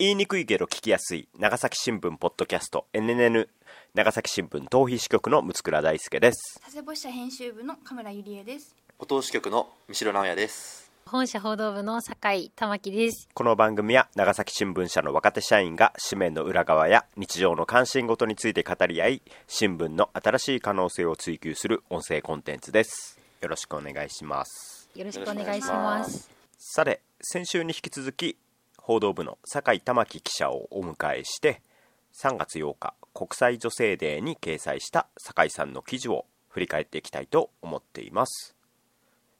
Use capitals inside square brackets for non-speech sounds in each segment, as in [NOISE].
言いにくいけど聞きやすい長崎新聞ポッドキャスト NNN 長崎新聞逃避支局の六倉大輔です。佐世保支社編集部の神村ゆりえです。お通し局の三代直也です。本社報道部の酒井玉木です。この番組は長崎新聞社の若手社員が紙面の裏側や日常の関心事について語り合い新聞の新しい可能性を追求する音声コンテンツです。よろしくお願いします。よろしくお願いします。さて先週に引き続き報道部の酒井玉木記者をお迎えして3月8日国際女性デーに掲載した酒井さんの記事を振り返っていきたいと思っています。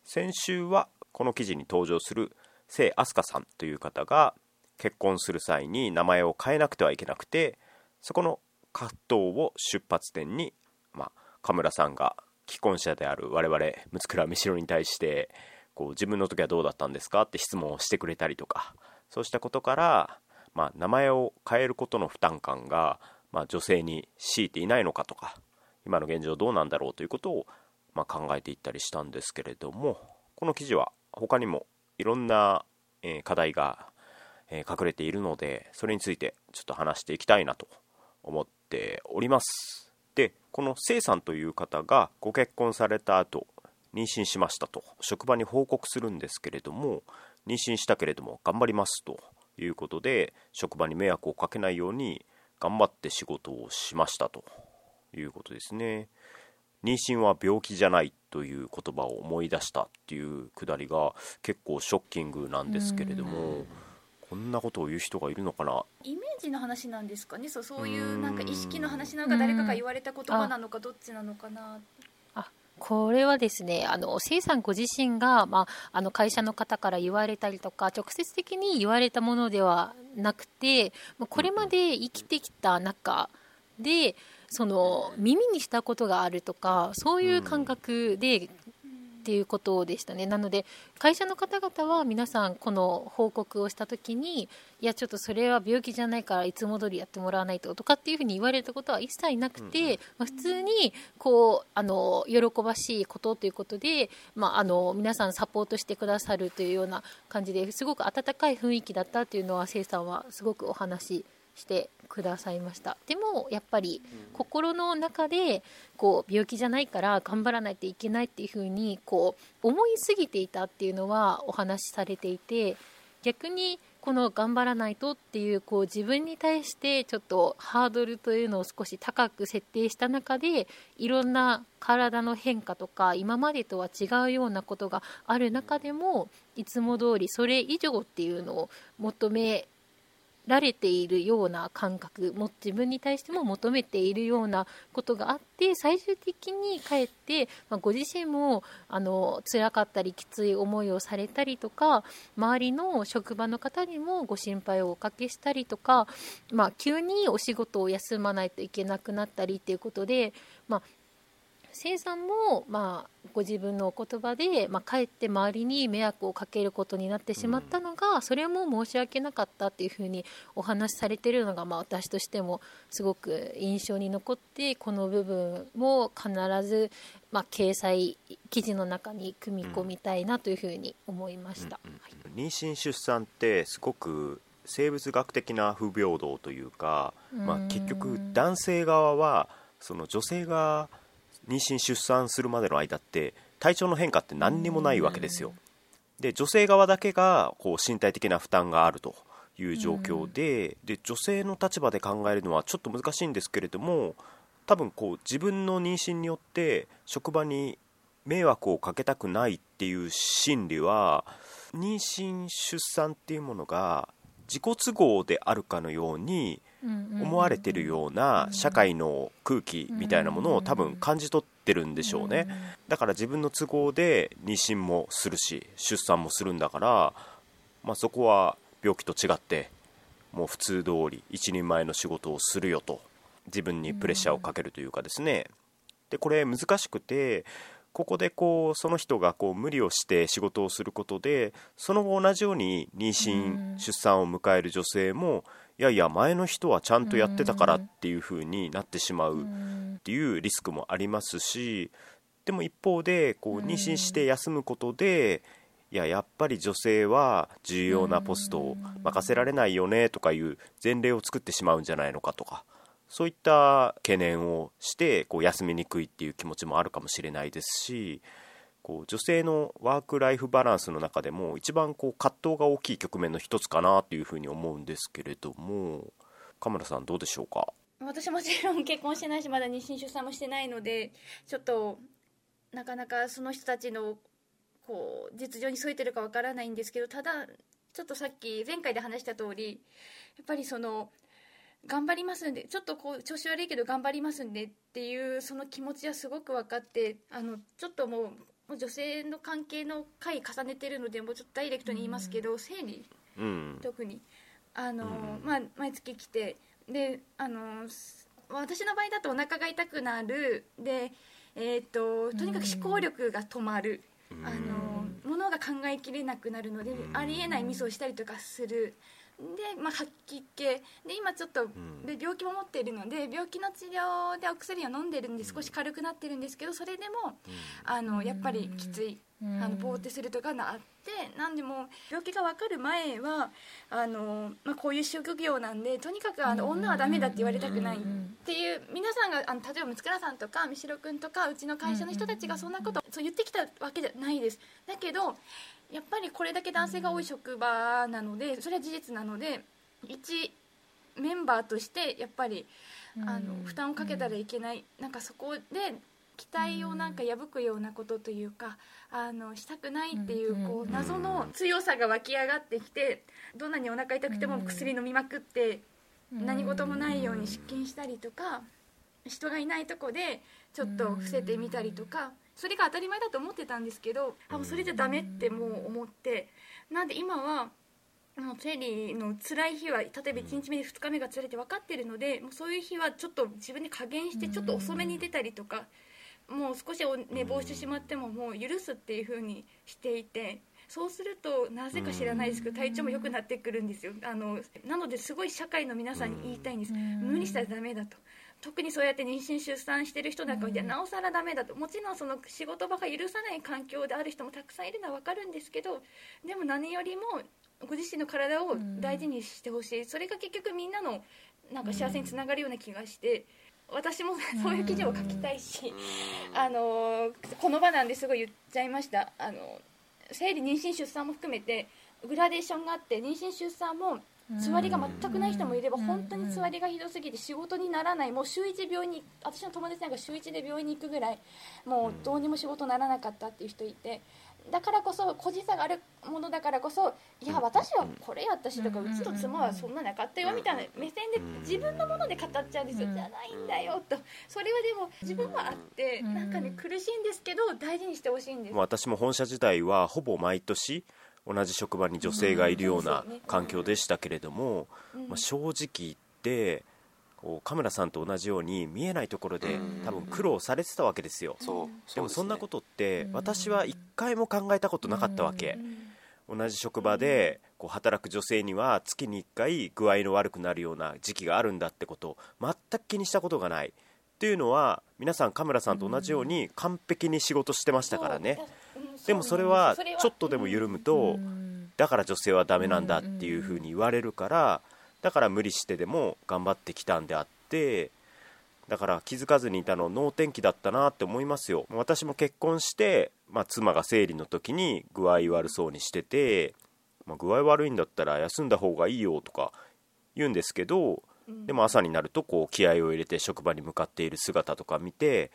先週はこの記事に登場する清飛鳥さんという方が結婚する際に名前を変えなくてはいけなくてそこの葛藤を出発点に、まあ、神村さんが既婚者である我々六倉美代に対してこう自分の時はどうだったんですか？って質問をしてくれたりとかそうしたことから、まあ、名前を変えることの負担感が、まあ、女性に強いていないのかとか今の現状どうなんだろうということを、まあ、考えていったりしたんですけれどもこの記事は他にもいろんな、えー、課題が、えー、隠れているのでそれについてちょっと話していきたいなと思っております。でこのせいさんという方がご結婚された後妊娠しましたと職場に報告するんですけれども妊娠したけれども頑張りますということで職場に迷惑をかけないように頑張って仕事をしましたということですね。妊娠は病気じゃないという言葉を思い出したっていうくだりが結構ショッキングなんですけれどもこんなことを言う人がいるのかな？イメージの話なんですかね。そうそういうなんか意識の話なのか誰かが言われた言葉なのかどっちなのかなこれはですね、あの、生さんご自身が、まあ、あの、会社の方から言われたりとか、直接的に言われたものではなくて、これまで生きてきた中で、その、耳にしたことがあるとか、そういう感覚でっていうことでしたね。なので会社の方々は皆さんこの報告をした時にいやちょっとそれは病気じゃないからいつも通りやってもらわないととかっていうふうに言われたことは一切なくて、まあ、普通にこうあの喜ばしいことということで、まあ、あの皆さんサポートしてくださるというような感じですごく温かい雰囲気だったというのはせいさんはすごくお話してくださいました。でもやっぱり心の中でこう病気じゃないから頑張らないといけないっていうふうにこう思いすぎていたっていうのはお話しされていて逆にこの頑張らないとっていうこう自分に対してちょっとハードルというのを少し高く設定した中でいろんな体の変化とか今までとは違うようなことがある中でもいつも通りそれ以上っていうのを求められているような感覚も自分に対しても求めているようなことがあって最終的にかえって、まあ、ご自身もあの辛かったりきつい思いをされたりとか周りの職場の方にもご心配をおかけしたりとか、まあ、急にお仕事を休まないといけなくなったりということで、まあ、生さんも、まあ、ご自分のお言葉で、まあ、かえって周りに迷惑をかけることになってしまったのが、うん、それも申し訳なかったっていうふうにお話しされているのが、まあ、私としてもすごく印象に残ってこの部分も必ず、まあ、掲載記事の中に組み込みたいなというふうに思いました、妊娠出産ってすごく生物学的な不平等というか、まあ、結局男性側はその女性が妊娠出産するまでの間って体調の変化って何にもないわけですよ。で女性側だけがこう身体的な負担があるという状況でで女性の立場で考えるのはちょっと難しいんですけれども多分こう自分の妊娠によって職場に迷惑をかけたくないっていう心理は妊娠出産っていうものが自己都合であるかのように思われてるような社会の空気みたいなものを多分感じ取ってるんでしょうね。だから自分の都合で妊娠もするし出産もするんだから、まあ、そこは病気と違ってもう普通通り一人前の仕事をするよと自分にプレッシャーをかけるというかですね。でこれ難しくてここでこうその人がこう無理をして仕事をすることでその後同じように妊娠出産を迎える女性もいやいや前の人はちゃんとやってたからっていう風になってしまうっていうリスクもありますしでも一方でこう妊娠して休むことでいややっぱり女性は重要なポストを任せられないよねとかいう前例を作ってしまうんじゃないのかとかそういった懸念をしてこう休みにくいっていう気持ちもあるかもしれないですしこう女性のワーク・ライフ・バランスの中でも一番こう葛藤が大きい局面の一つかなというふうに思うんですけれどもカムラさんどうでしょうか？私もちろん結婚してないしまだ妊娠出産もしてないのでちょっとなかなかその人たちのこう実情に沿えてるかわからないんですけどただちょっとさっき前回で話した通りやっぱりその頑張りますんでちょっとこう調子悪いけど頑張りますんでっていうその気持ちはすごく分かってあのちょっともうもう女性の関係の回重ねてるのでもうちょっとダイレクトに言いますけど、生理？うん。特に。あの、うん。まあ、毎月来てであのす私の場合だとお腹が痛くなる。で、えー、ととにかく思考力が止まる、あのものが考えきれなくなるので、うん。ありえないミスをしたりとかするで、まあ、吐き気。で今ちょっと、ん。で病気も持っているので病気の治療でお薬を飲んでるんで少し軽くなってるんですけどそれでも、あのやっぱりきつい。あのぼーってするとかがあってなんでも病気が分かる前はあの、まあ、こういう職業なんでとにかくあの女はダメだって言われたくないっていう皆さんがあの例えば六倉さんとか三代君とかうちの会社の人たちがそんなことそう言ってきたわけじゃないです。だけどやっぱりこれだけ男性が多い職場なのでそれは事実なので一メンバーとしてやっぱりあの負担をかけたらいけない。なんかそこで期待をなんか破くようなことというかあのしたくないっていううんこう謎の強さが湧き上がってきてどんなにお腹痛くても薬飲みまくって何事もないように出勤したりとか人がいないとこでちょっと伏せてみたりとかそれが当たり前だと思ってたんですけどあもうそれじゃダメってもう思ってなんで今はもう生理の辛い日は例えば1日目2日目が辛いって分かってるのでもうそういう日はちょっと自分で加減してちょっと遅めに出たりとかもう少しお寝坊してしまってももう許すっていう風にしていてそうするとなぜか知らないですけど体調も良くなってくるんですよ。あのなのですごい社会の皆さんに言いたいんです。無理したらダメだと。特にそうやって妊娠出産してる人なんかはなおさらダメだと。もちろんその仕事場が許さない環境である人もたくさんいるのは分かるんですけどでも何よりもご自身の体を大事にしてほしい。それが結局みんなのなんか幸せにつながるような気がして私もそういう記事を書きたいしあのこの場なんですごい言っちゃいました。あの生理妊娠出産も含めてグラデーションがあって妊娠出産も座りが全くない人もいれば本当に座りがひどすぎて仕事にならない。もう週1病院に私の友達なんか週1で病院に行くぐらいもうどうにも仕事ならなかったっていう人いてだからこそ個人差があるものだからこそいや私はこれやったしとかうちと妻はそんななかったよみたいな目線で自分のもので語っちゃうんですよ。じゃないんだよと。それはでも自分はあってなんかね苦しいんですけど大事にしてほしいんです。私も本社時代はほぼ毎年同じ職場に女性がいるような環境でしたけれども、うん。まあ、正直言ってカメラさんと同じように見えないところでうん。多分苦労されてたわけですよ。でもそんなこととってうん。私は一回も考えたことなかったわけ。同じ職場でこう働く女性には月に1回具合の悪くなるような時期があるんだってことを全く気にしたことがない。っていうのは皆さんカメラさんと同じように完璧に仕事してましたからね。でもそれはちょっとでも緩むとだから女性はダメなんだっていうふうに言われるからだから無理してでも頑張ってきたんであってだから気づかずにいたの能天気だったなって思いますよ。私も結婚して、まあ、妻が生理の時に具合悪そうにしてて、まあ、具合悪いんだったら休んだ方がいいよとか言うんですけどでも朝になるとこう気合を入れて職場に向かっている姿とか見て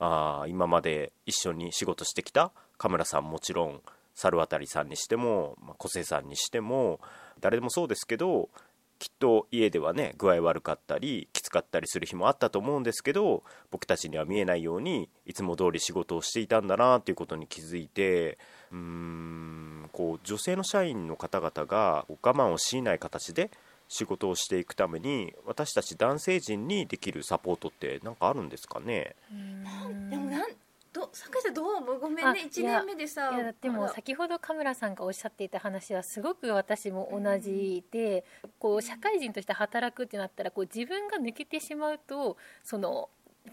ああ今まで一緒に仕事してきたカメラさんもちろん猿渡さんにしても、まあ、小瀬さんにしても誰でもそうですけどきっと家ではね具合悪かったりきつかったりする日もあったと思うんですけど僕たちには見えないようにいつも通り仕事をしていたんだなっていうことに気づいてうーんこう女性の社員の方々が我慢を強いない形で仕事をしていくために私たち男性陣にできるサポートって何かあるんですかね？でもなんど酒井さんどう？思うごめんあね1年目でさ。いやでも先ほどカムラさんがおっしゃっていた話はすごく私も同じで、こう社会人として働くってなったらこう自分が抜けてしまうとその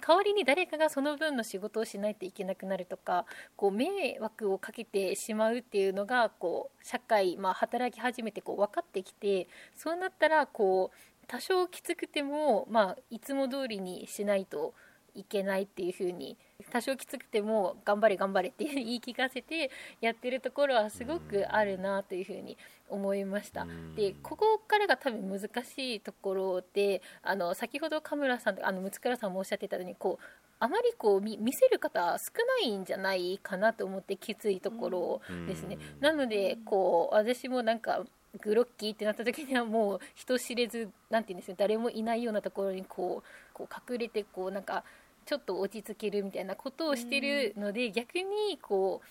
代わりに誰かがその分の仕事をしないといけなくなるとかこう迷惑をかけてしまうっていうのがこう社会、まあ、働き始めてこう分かってきてそうなったらこう多少きつくても、まあ、いつも通りにしないといけないっていう風に多少きつくても頑張れ頑張れって言い聞かせてやってるところはすごくあるなという風に思いました。でここからが多分難しいところであの先ほど神村さんあの六倉さんもおっしゃってたようにこうあまりこう見せる方少ないんじゃないかなと思ってきついところですね。なのでこう私もなんかグロッキーってなった時にはもう人知れずなんて言うんですよ誰もいないようなところにこうこう隠れてこうなんかちょっと落ち着けるみたいなことをしてるので、逆にこう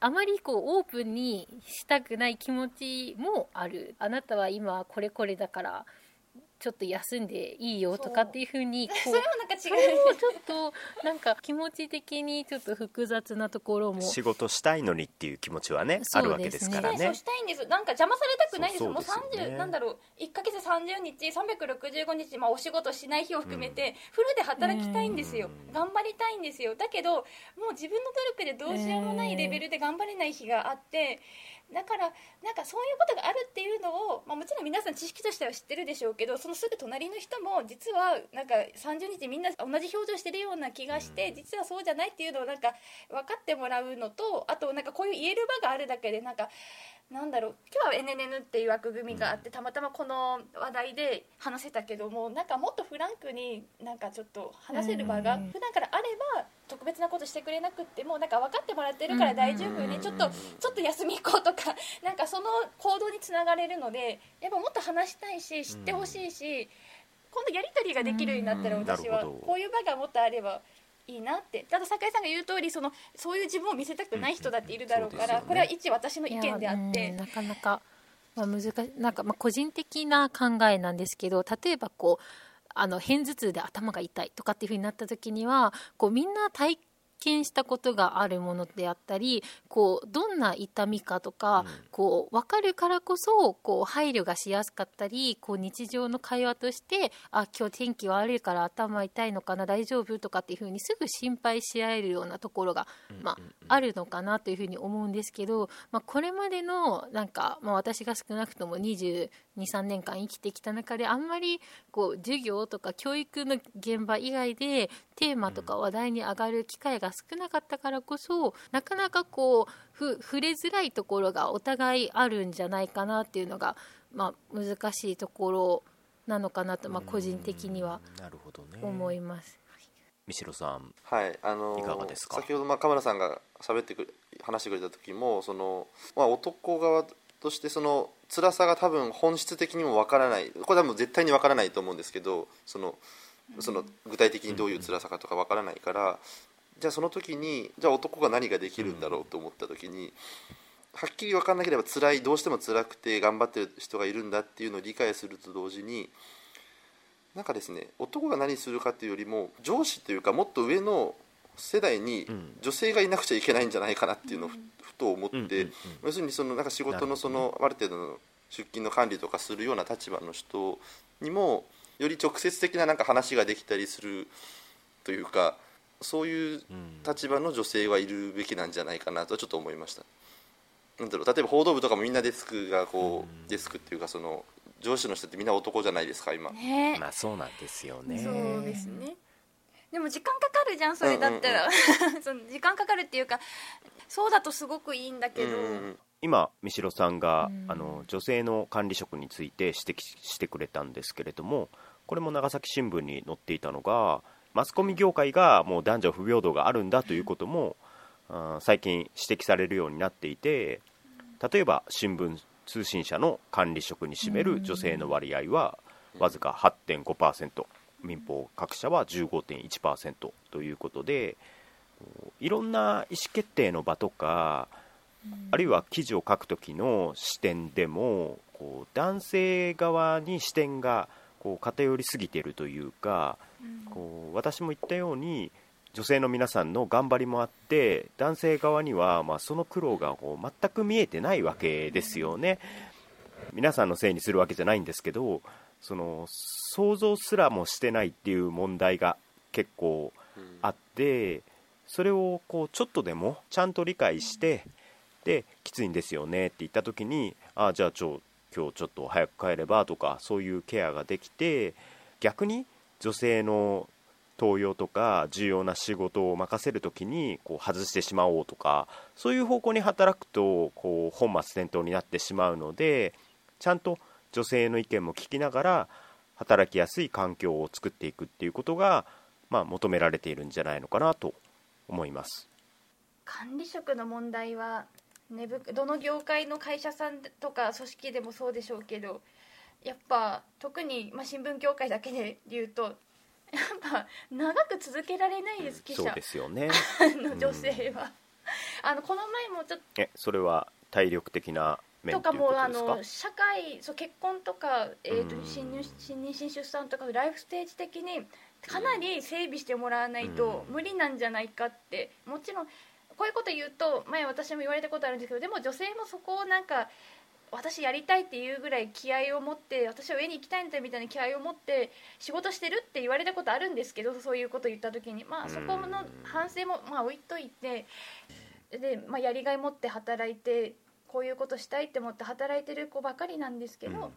あまりこうオープンにしたくない気持ちもある。あなたは今これこれだからちょっと休んでいいよとかっていうふうにそれもなんか違それもちょっとなんか気持ち的にちょっと複雑なところも。仕事したいのにっていう気持ちはねね。るわけですからね。そうしたいんです。なんか邪魔されたくないんです。そうもうそうですよね30なんだろう。1ヶ月30日365日、まあ、お仕事しない日を含めて、フルで働きたいんですよ、うん。頑張りたいんですよ。だけどもう自分の努力でどうしようもないレベルで頑張れない日があってだからなんかそういうことがあるっていうのを、まあ、もちろん皆さん知識としては知ってるでしょうけどそのすぐ隣の人も実はなんか30日みんな同じ表情してるような気がして実はそうじゃないっていうのをなんか分かってもらうのとあとなんかこういう言える場があるだけでなんかなんだろう今日は NNN っていう枠組みがあってたまたまこの話題で話せたけどもなんかもっとフランクになんかちょっと話せる場がうん普段からあれば特別なことしてくれなくってもなんか分かってもらってるから大丈夫ね。ちょっとちょっと休み行こうとか [LAUGHS] なんかその行動につながれるのでやっぱもっと話したいし知ってほしいし今度やり取りができるようになったらうん。私はこういう場がもっとあればいいなって。あと酒井さんが言う通りそのそういう自分を見せたくない人だっているだろうから、うんうね。これは一私の意見であって。なかなか、まあ、難しなんかまあ個人的な考えなんですけど例えばこうあの片頭痛で頭が痛いとかっていうふうになった時にはこうみんな体験したことがあるものであったりこうどんな痛みかとか、こう分かるからこそこう配慮がしやすかったりこう日常の会話としてあ今日天気悪いから頭痛いのかな大丈夫とかっていうふうにすぐ心配し合えるようなところが、まあ、あるのかなというふうに思うんですけど、まあ、これまでのなんか、まあ、私が少なくとも2 2 3年間生きてきた中であんまりこう授業とか教育の現場以外でテーマとか話題に上がる機会が少なかったからこそなかなかこうふ触れづらいところがお互いあるんじゃないかなっていうのが、まあ、難しいところなのかなと、まあ、個人的にはなるほどね。思います。三代さんはいあのーいかがですか？先ほどまあカメラさんが喋ってくれ話してくれた時もその、まあ、男側としてその辛さが多分本質的にもわからない。これはもう絶対にわからないと思うんですけどそのその具体的にどういう辛さかとかわからないからじゃあその時にじゃあ男が何ができるんだろうと思った時にはっきり分からなければ辛いどうしても辛くて頑張ってる人がいるんだっていうのを理解すると同時になんかですね男が何するかっていうよりも上司というかもっと上の世代にうん。女性がいなくちゃいけないんじゃないかなっていうのをふふと思って、うんうんうん要するにそのなんか仕事のそのある程度の出勤の管理とかするような立場の人にもより直接的ななんか話ができたりするというかそういううん。立場の女性はいるべきなんじゃないかなとちょっと思いました。なんだろう例えば報道部とかもみんなデスクがこう、うん。デスクっていうかその上司の人ってみんな男じゃないですか今、ね。まあそうなんですよね。そうですね。でも時間かかるじゃんそれだったら、[LAUGHS] その時間かかるっていうかそうだとすごくいいんだけど、うんうん。うん今三代さんが、うん。あの女性の管理職について指摘してくれたんですけれどもこれも長崎新聞に載っていたのがマスコミ業界がもう男女不平等があるんだということも、あー最近指摘されるようになっていて例えば新聞通信社の管理職に占める女性の割合はわずか8.5%民放各社は15.1%ということでいろんな意思決定の場とかあるいは記事を書く時の視点でもこう男性側に視点がこう偏りすぎているというかこう私も言ったように女性の皆さんの頑張りもあって男性側にはまあその苦労がこう全く見えてないわけですよね。皆さんのせいにするわけじゃないんですけどその想像すらもしてないっていう問題が結構あってそれをこうちょっとでもちゃんと理解してできついんですよねって言った時にああじゃあちょ今日ちょっと早く帰ればとかそういうケアができて逆に女性の登用とか重要な仕事を任せる時にこう外してしまおうとかそういう方向に働くとこう本末転倒になってしまうのでちゃんと女性の意見も聞きながら働きやすい環境を作っていくっていうことが、まあ、求められているんじゃないのかなと思います。管理職の問題は根深どの業界の会社さんとか組織でもそうでしょうけどやっぱ特に、まあ、新聞業界だけで言うとやっぱ長く続けられないです記者。そうですよね。[LAUGHS] の女性は、あのこの前もちょっえそれは体力的な面とか？もあの社会そう結婚とか、えーとうん。新入新妊新出産とかライフステージ的にかなり整備してもらわないとうん。無理なんじゃないかって。もちろんこういうこと言うと前私も言われたことあるんですけどでも女性もそこをなんか私やりたいっていうぐらい気合を持って私は上に行きたいんだみたいな気合を持って仕事してるって言われたことあるんですけどそういうこと言った時に。まあそこの反省もまあ置いといてで、まあ、やりがい持って働いてこういうことしたいって思って働いてる子ばかりなんですけど、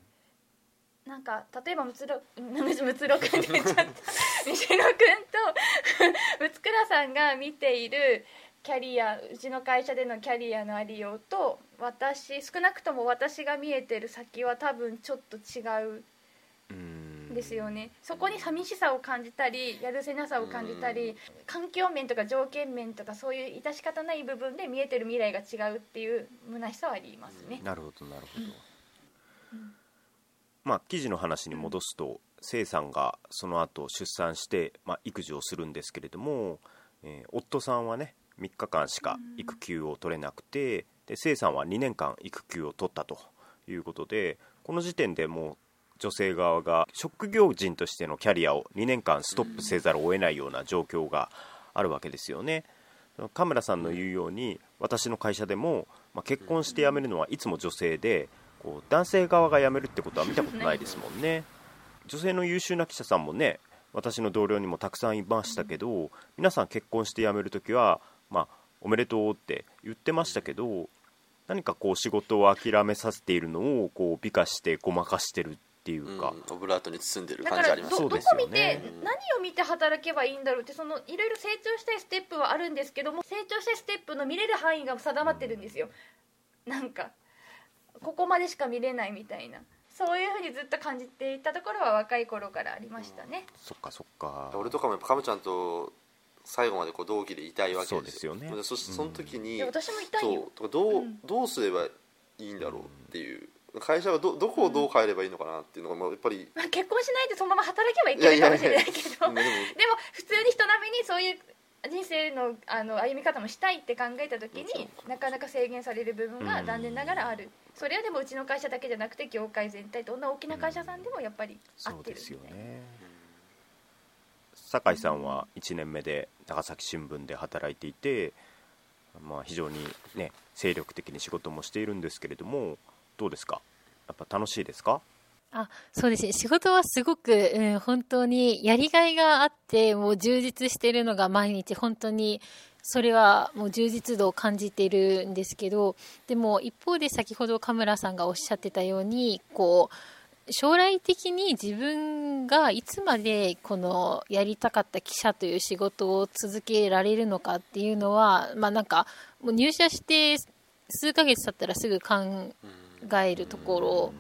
なんか例えばむつろむつむつろくんって言っちゃった。みしろくんとむつくらさんが見ているキャリアうちの会社でのキャリアのありようと私少なくとも私が見えてる先は多分ちょっと違ううん。ですよね。そこに寂しさを感じたりやるせなさを感じたり環境面とか条件面とかそういう致し方ない部分で見えてる未来が違うっていう虚しさはありますね。なるほどなるほど、まあ記事の話に戻すと生さんがその後出産して、まあ、育児をするんですけれども、えー夫さんはね3日間しか育休を取れなくてで生さんは2年間育休を取ったということでこの時点でもう女性側が職業人としてのキャリアを2年間ストップせざるを得ないような状況があるわけですよね。カムラさんの言うように私の会社でも、まあ、結婚して辞めるのはいつも女性でこう男性側が辞めるってことは見たことないですもんね女性の優秀な記者さんもね私の同僚にもたくさんいましたけど皆さん結婚して辞めるときは、まあ、おめでとうって言ってましたけど何かこう仕事を諦めさせているのをこう美化してごまかしてるっていうか、うんオブラートに包んでる感じありますどこ見て、何を見て働けばいいんだろうってそのいろいろ成長したいステップはあるんですけども成長したいステップの見れる範囲が定まってるんですよ。なんかここまでしか見れないみたいな。そういうふうにずっと感じていたところは若い頃からありましたね、そっかそっか。俺とかもやっぱカムちゃんと最後までこう同期でいたいわけそうですよね。そしてその時に、いや私もいたいそうよとかどう,、うん。どうすればいいんだろうっていう。会社はどどこをどう変えればいいのかなっていうのがまあやっぱり、まあ、結婚しないでそのまま働けばいけないかもしれないけど。いやいやいやでも普通に人並みにそういう人生のあの歩み方もしたいって考えた時になかなか制限される部分が残念ながらある、それはでもうちの会社だけじゃなくて業界全体どんな大きな会社さんでもやっぱり合そうってるですよね酒井さんは1年目で長崎新聞で働いていて、まあ、非常にね精力的に仕事もしているんですけれどもどうですか？やっぱ楽しいですか？あそうですね。仕事はすごく、うん、本当にやりがいがあってもう充実しているのが毎日本当にそれはもう充実度を感じているんですけどでも一方で先ほどカムラさんがおっしゃってたようにこう将来的に自分がいつまでこのやりたかった記者という仕事を続けられるのかっていうのは、まあ、なんかもう入社して数ヶ月経ったらすぐ考えるところ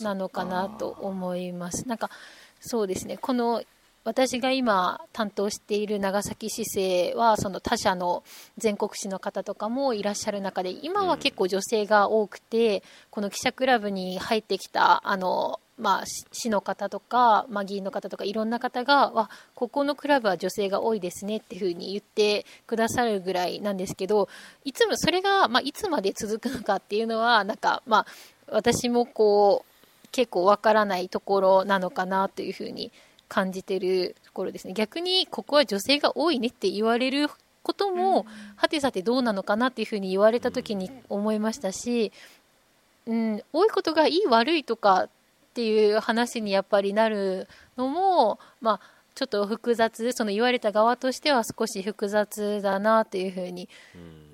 なのかなと思います。なんかそうですねこの私が今担当している長崎市政はその他社の全国紙の方とかもいらっしゃる中で今は結構女性が多くてこの記者クラブに入ってきたあの、まあ、市の方とか、まあ、議員の方とかいろんな方がわここのクラブは女性が多いですねっていうふうに言ってくださるぐらいなんですけどいつもそれが、まあ、いつまで続くのかっていうのはなんか、まあ、私もこう結構わからないところなのかなというふうに感じてるところですね。逆にここは女性が多いねって言われることも、はてさてどうなのかなっていうふうに言われた時に思いましたし、うん、多いことがいい悪いとかっていう話にやっぱりなるのも、まあ、ちょっと複雑その言われた側としては少し複雑だなというふうに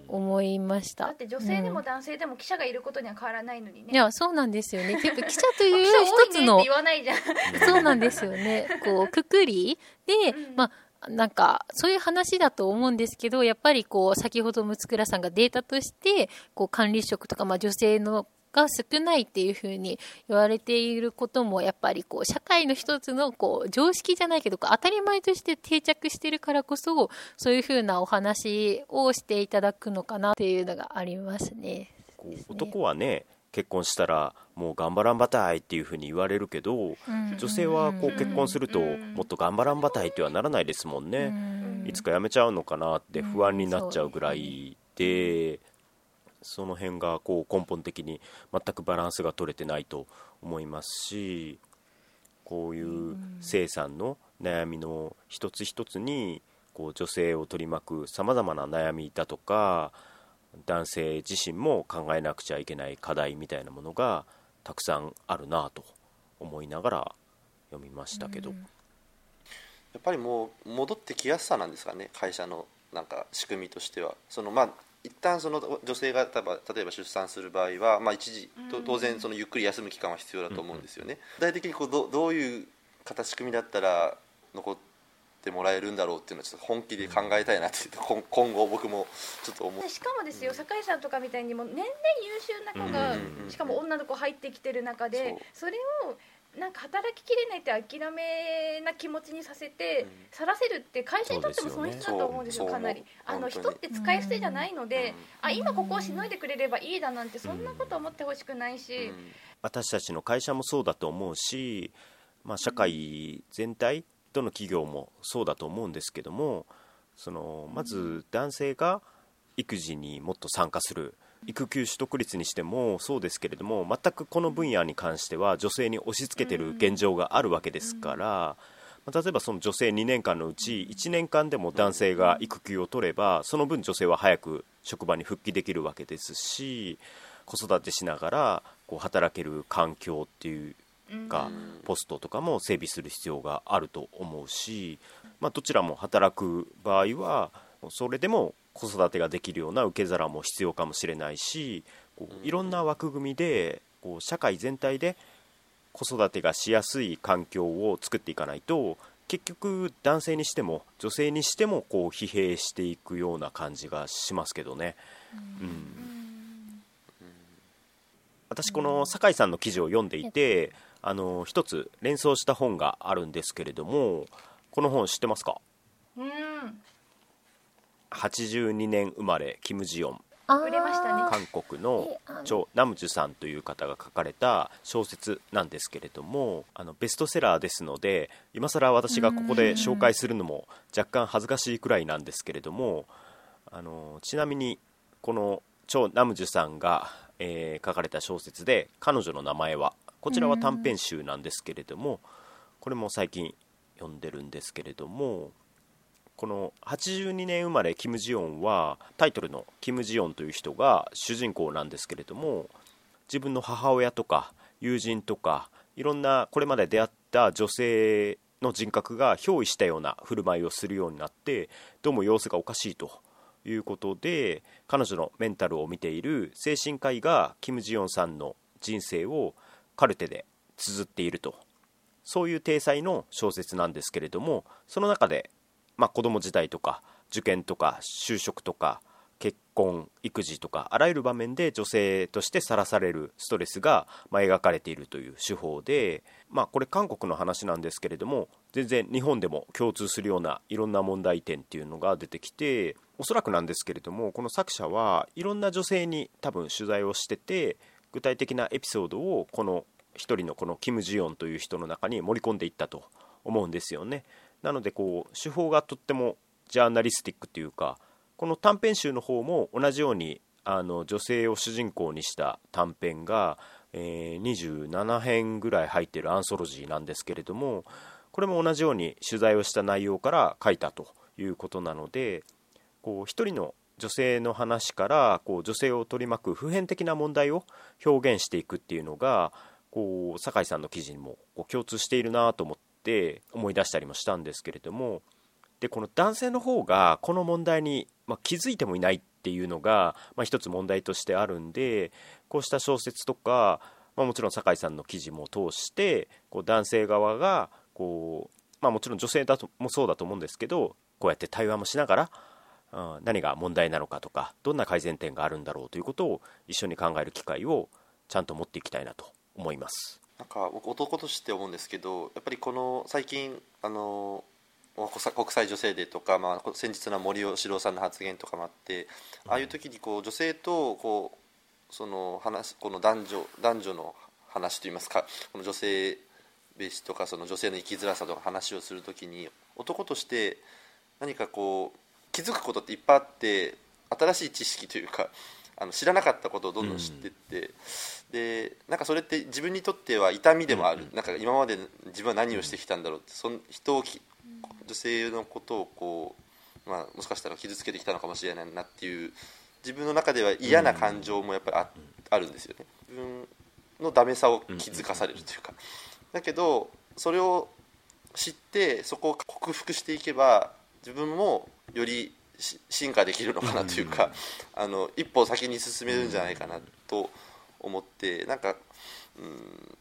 思いました。だって女性でも男性でも記者がいることには変わらないのにね、いやそうなんですよね。ていうか記者という一つの [LAUGHS] そうなんですよね。こうくくりで、うん。まあなんかそういう話だと思うんですけどやっぱりこう先ほど六倉さんがデータとしてこう管理職とか、まあ、女性のが少ないっていうふうに言われていることもやっぱりこう社会の一つのこう常識じゃないけど当たり前として定着してるからこそそういうふうなお話をしていただくのかなっていうのがありますね。男はね結婚したらもう頑張らんばたいっていうふうに言われるけど女性はこう結婚するとうん。もっと頑張らんばたいってはならないですもんね。うん。いつか辞めちゃうのかなって不安になっちゃうぐらいでその辺がこう根本的に全くバランスが取れてないと思いますしこういう生産の悩みの一つ一つにこう女性を取り巻くさまざまな悩みだとか男性自身も考えなくちゃいけない課題みたいなものがたくさんあるなと思いながら読みましたけど、やっぱりもう戻ってきやすさなんですかね会社のなんか仕組みとしては。そのまあ一旦その女性が例えば例えば出産する場合は、まあ、一時と当然そのゆっくり休む期間は必要だと思うんですよね、具体的にこうどどういう形仕組みだったら残ってもらえるんだろうっていうのはちょっと本気で考えたいなって今今後僕もちょっと思うしかもですよ酒井さんとかみたいにもう年々優秀な子が、しかも女の子入ってきてる中でそれをなんか働ききれないって諦めな気持ちにさせて、うん。さらせるって会社にとっても損失だと思うんですよかなり。あの人って使い捨てじゃないので、うん。あ今ここをしのいでくれればいいだなんてそんなこと思ってほしくないし、うん。私たちの会社もそうだと思うし、まあ、社会全体どの企業もそうだと思うんですけどもそのまず男性が育児にもっと参加する育休取得率にしてもそうですけれども全くこの分野に関しては女性に押し付けてる現状があるわけですから、まあ例えばその女性2年間のうち1年間でも男性が育休を取ればその分女性は早く職場に復帰できるわけですし子育てしながらこう働ける環境っていうかポストとかも整備する必要があると思うし、まあ、どちらも働く場合はそれでも子育てができるような受け皿も必要かもしれないしこういろんな枠組みでこう社会全体で子育てがしやすい環境を作っていかないと結局男性にしても女性にしてもこう疲弊していくような感じがしますけどね。うん。私この酒井さんの記事を読んでいてあの一つ連想した本があるんですけれどもこの本知ってますか？うん82年生まれキム・ジヨン。売れましたね。韓国のチョ・ナムジュさんという方が書かれた小説なんですけれどもあのベストセラーですので今更私がここで紹介するのも若干恥ずかしいくらいなんですけれどもあのちなみにこのチョ・ナムジュさんが、えー書かれた小説で「彼女の名前は」こちらは短編集なんですけれどもこれも最近読んでるんですけれどもこの82年生まれキム・ジヨンはタイトルのキム・ジヨンという人が主人公なんですけれども自分の母親とか友人とかいろんなこれまで出会った女性の人格が憑依したような振る舞いをするようになってどうも様子がおかしいということで彼女のメンタルを見ている精神科医がキム・ジヨンさんの人生をカルテで綴っていると。そういう体裁の小説なんですけれどもその中でまあ、子供時代とか受験とか就職とか結婚育児とかあらゆる場面で女性としてさらされるストレスが、まあ、描かれているという手法で、まあ、これ韓国の話なんですけれども全然日本でも共通するようないろんな問題点っていうのが出てきておそらくなんですけれどもこの作者はいろんな女性に多分取材をしてて具体的なエピソードをこの一人のこのキム・ジヨンという人の中に盛り込んでいったと思うんですよね。なのでこう手法がとってもジャーナリスティックというかこの短編集の方も同じようにあの女性を主人公にした短編が、えー27編ぐらい入っているアンソロジーなんですけれどもこれも同じように取材をした内容から書いたということなのでこう一人の女性の話からこう女性を取り巻く普遍的な問題を表現していくっていうのがこう酒井さんの記事にもこう共通しているなと思ってって思い出したりもしたんですけれどもでこの男性の方がこの問題に、まあ、気づいてもいないっていうのが、まあ、一つ問題としてあるんでこうした小説とか、まあ、もちろん酒井さんの記事も通してこう男性側がこう、まあ、もちろん女性だともそうだと思うんですけどこうやって対話もしながら、うん、何が問題なのかとかどんな改善点があるんだろうということを一緒に考える機会をちゃんと持っていきたいなと思います。なんか僕男として思うんですけどやっぱりこの最近あの国際女性デーとか、まあ、先日の森喜朗さんの発言とかもあってああいう時にこう女性とこうその話この男女男女の話といいますかこの女性ベースとかその女性の生きづらさとか話をする時に男として何かこう気づくことっていっぱいあって新しい知識というかあの知らなかったことをどんどん知ってって、うん、でなんかそれって自分にとっては痛みでもある、うん、なんか今まで自分は何をしてきたんだろうって。その人を女性のことをこう、まあ、もしかしたら傷つけてきたのかもしれないなっていう自分の中では嫌な感情もやっぱりあ,、あるんですよね。自分のダメさを気づかされるというか、だけどそれを知ってそこを克服していけば自分もより進化できるのかなというか、あの一歩先に進めるんじゃないかなと思ってなんかうん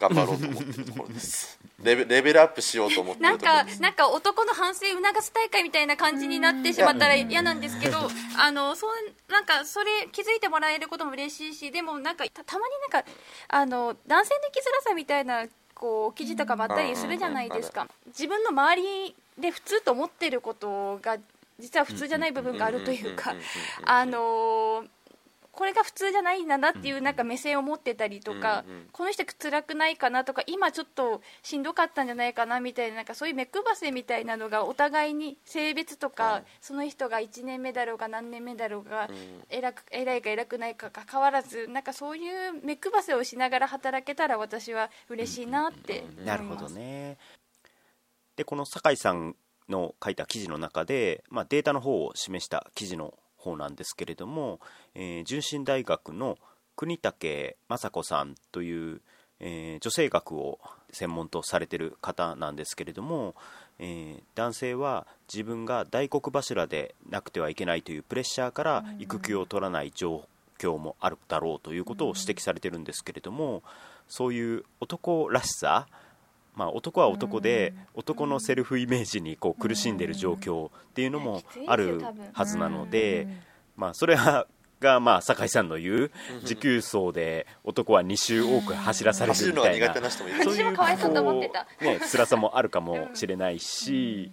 頑張ろうと思ってるところです。[LAUGHS] レベレベルアップしようと思ってなんかなんか男の反省促す大会みたいな感じになってしまったら嫌なんですけどあのそうなんかそれ気づいてもらえることも嬉しいしでもなんかたまになんかあの男性の生きづらさみたいなこう記事とかもあったりするじゃないですか。自分の周りで普通と思ってることが実は普通じゃない部分があるというかあのーこれが普通じゃないんだなっていうなんか目線を持ってたりとか、この人辛くないかなとか今ちょっとしんどかったんじゃないかなみたいななんかそういう目配せみたいなのがお互いに性別とか、その人が1年目だろうが何年目だろうが、偉く偉いか偉くないかか変わらずなんかそういう目配せをしながら働けたら私は嬉しいなってなるほどねでこの酒井さんの書いた記事の中で、まあ、データの方を示した記事の方なんですけれども、えー、純真大学の国武雅子さんという、えー、女性学を専門とされてる方なんですけれども、えー、男性は自分が大黒柱でなくてはいけないというプレッシャーから育休を取らない状況もあるだろうということを指摘されてるん。ですけれどもそういう男らしさまあ、男は男で男のセルフイメージにこう苦しんでいる状況っていうのもあるはずなので、まあ、それはが、まあ、酒井さんの言う持久走で男は2周多く走らされるみたいな。そういうこう、ね、辛さもあるかもしれないし、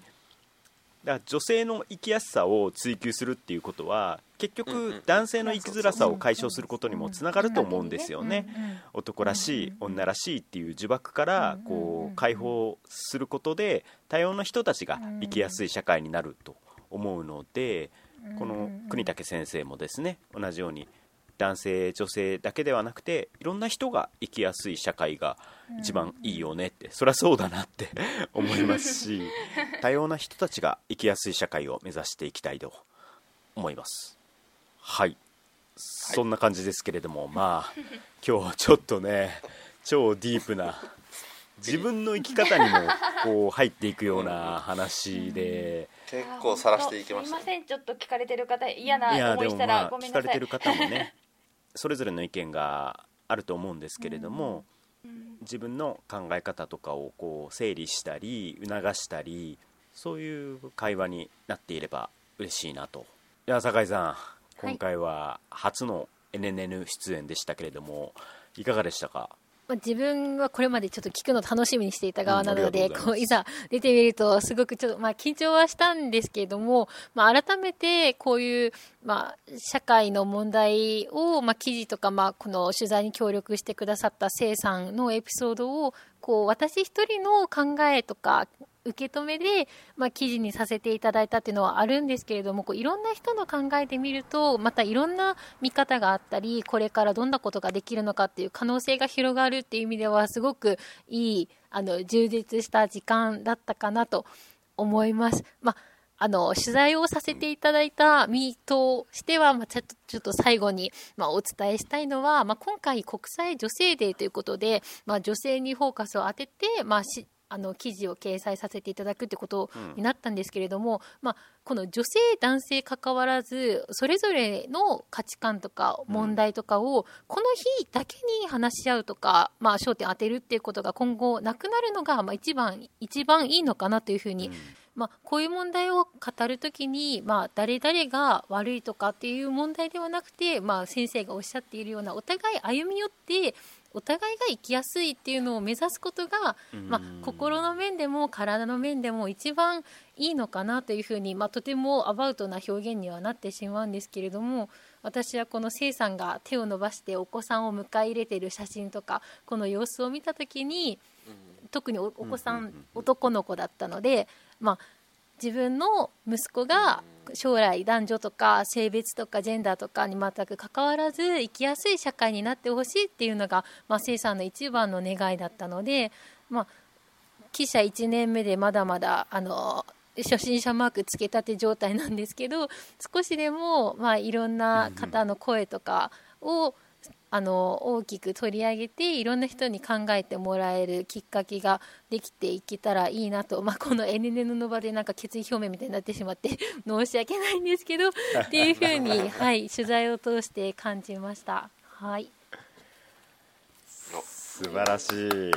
だから女性の生きやすさを追求するっていうことは結局男性の生きづらさを解消することにもつながると思うんですよね。男らしい女らしいっていう呪縛からこう解放することで多様な人たちが生きやすい社会になると思うのでこの国武先生もですね同じように男性女性だけではなくていろんな人が生きやすい社会が一番いいよねって。そりゃそうだなって [LAUGHS] 思いますし [LAUGHS] 多様な人たちが生きやすい社会を目指していきたいと思います。はい、そんな感じですけれどもまあ今日はちょっとね超ディープな自分の生き方にもこう入っていくような話で、結構さらしていきました、すみません。ちょっと聞かれてる方嫌な思いしたらごめんなさい、まあ、聞かれてる方もねそれぞれの意見があると思うんですけれども、自分の考え方とかをこう整理したり促したりそういう会話になっていれば嬉しいなと。いや酒井さん今回は初の NNN 出演でしたけれども、いかがでしたか？まあ、自分はこれまでちょっと聞くの楽しみにしていた側なので、うん、こういざ出てみるとすごくちょっと、まあ、緊張はしたんですけれども、まあ、改めてこういう、まあ、社会の問題を、まあ、記事とか、まあ、この取材に協力してくださったせいさんのエピソードをこう私一人の考えとか受け止めで、まあ、記事にさせていただいたっていうのはあるんですけれどもこういろんな人の考えてみるとまたいろんな見方があったりこれからどんなことができるのかっていう可能性が広がるっていう意味ではすごくいいあの充実した時間だったかなと思います。まああの、取材をさせていただいた身としては、まあ、ちょっと、ちょっと最後に、まあ、お伝えしたいのは、まあ、今回国際女性デーということで、まあ、女性にフォーカスを当てて、まあ、あの記事を掲載させていただくってことになったんですけれども、まあ、この女性、男性関わらずそれぞれの価値観とか問題とかをこの日だけに話し合うとか、まあ、焦点当てるっていうことが今後なくなるのが、まあ、一番一番いいのかなというふうに、まあ、こういう問題を語るときに、まあ、誰々が悪いとかっていう問題ではなくて、まあ、先生がおっしゃっているようなお互い歩み寄ってお互いが生きやすいっていうのを目指すことが、まあ、心の面でも体の面でも一番いいのかなというふうに、まあ、とてもアバウトな表現にはなってしまうんですけれども私はこのせいさんが手を伸ばしてお子さんを迎え入れている写真とかこの様子を見た時に特におお子さん。男の子だったので、まあ、自分の息子が将来男女とか性別とかジェンダーとかに全く関わらず生きやすい社会になってほしいっていうのが、まあ、生さんの一番の願いだったので、まあ、記者1年目でまだまだあの初心者マークつけたて状態なんですけど少しでも、まあ、いろんな方の声とかをあの大きく取り上げていろんな人に考えてもらえるきっかけができていけたらいいなと、まあ、この NN の場でなんか決意表明みたいになってしまって [LAUGHS] 申し訳ないんですけどっていうふうに、はい、取材を通して感じました。はい。素晴らしい。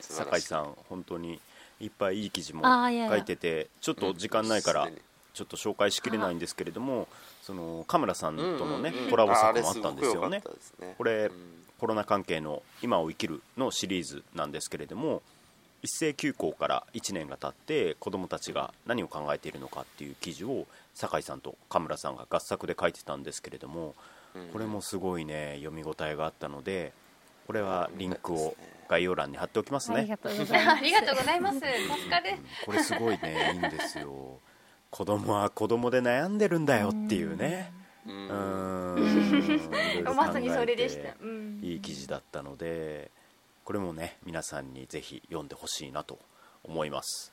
酒井さん本当にいっぱいいい記事も書いててちょっと時間ないからちょっと紹介しきれないんですけれどもそのカムラさんとのねコラボ作もあったんですよね。これうん。コロナ関係の「今を生きる」のシリーズなんですけれども一斉休校から1年が経って子どもたちが何を考えているのかっていう記事を酒井さんとカムラさんが合作で書いてたんですけれどもうん。これもすごいね読み応えがあったのでこれはリンクを概要欄に貼っておきますね。ありがとうございます。ありがとうございます助かる。これすごいねいいんですよ子供は子供で悩んでるんだよっていうね。ううん。まさにそれでした、うん、いい記事だったのでこれもね皆さんにぜひ読んでほしいなと思います。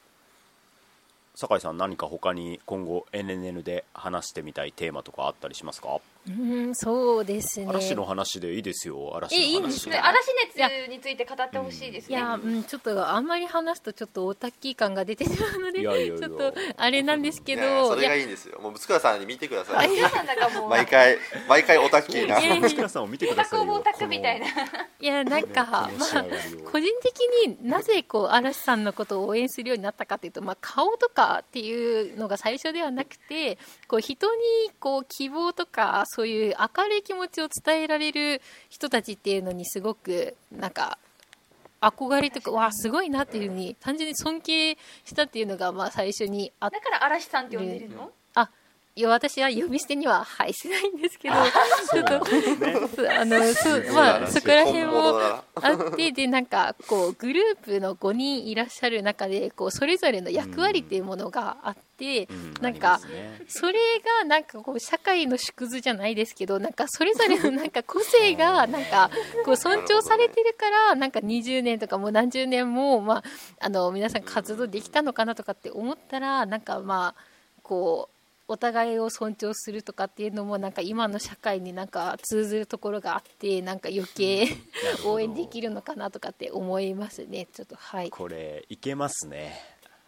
酒井さん何か他に今後 NNN で話してみたいテーマとかあったりしますか？うんそうですね。嵐の話でいいですよ嵐えいいの話んですかで嵐熱について語ってほしいですね、いや、うん、ちょっとあんまり話すとちょっとオタッキー感が出てしまうのでちょっとあれなんですけどそれがいいいんですよ。もう塚田さんに見てください。皆さんだからもう毎回毎回オタッキーな。やいや月村さんを見てくださいよ。オタクみたいな。やなんか、こまあ個人的になぜこう嵐さんのことを応援するようになったかというと、まあ、顔とかっていうのが最初ではなくてこう人にこう希望とかそういう明るい気持ちを伝えられる人たちっていうのにすごくなんか憧れとかわあすごいなっていうふうに単純に尊敬したっていうのがまあ最初にあっだから嵐さんって呼んでるの、あいや私は呼び捨てにははいしないんですけどちょっとそうあのそうまあそこら辺もあってでなんかこうグループの5人いらっしゃる中でこうそれぞれの役割っていうものがあって、うんなんかね。それがなんかこう社会の縮図じゃないですけどなんかそれぞれのなんか個性が [LAUGHS] なんかこう尊重されてるからなんか20年とかもう何十年もまああの皆さん活動できたのかなとかって思ったらなんかまあこうお互いを尊重するとかっていうのもなんか今の社会になんか通ずるところがあってなんか余計応援できるのかなとかって思いますねちょっと。はい。これいけますね。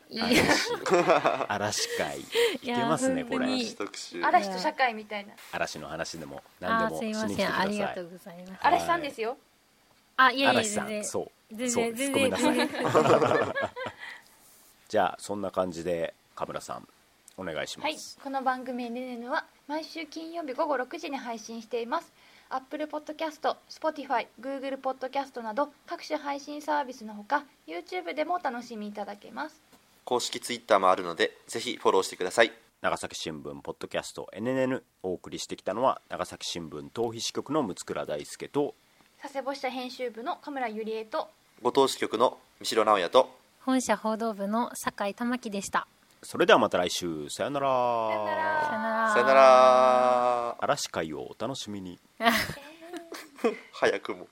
嵐。[LAUGHS] 嵐会。いけますねこれ本当に。嵐特集。嵐と社会みたいな。嵐の話でもあ何でもしに来てください。せんありがとうございます。はい。嵐さんですよ。あいやいや嵐さ全然。んそう。全そう然です。ごめん全なさい。然 [LAUGHS] [LAUGHS] じゃあそんな感じでカムラさんお願いしまはい。す、この番組「ねねね」は毎週金曜日午後6時に配信しています。Apple Podcast、Spotify、Google Podcast など各種配信サービスのほか YouTube でもお楽しみいただけます。公式ツイッターもあるのでぜひフォローしてください。長崎新聞ポッドキャスト NNN お送りしてきたのは長崎新聞逃避支局の六倉大輔と佐世保支社編集部の神村ゆりえとご当支局の三代直也と本社報道部の酒井玉樹でしたそれではまた来週。さよなら。さよなら。さよなら。嵐会をお楽しみに。[LAUGHS] [LAUGHS] 早くも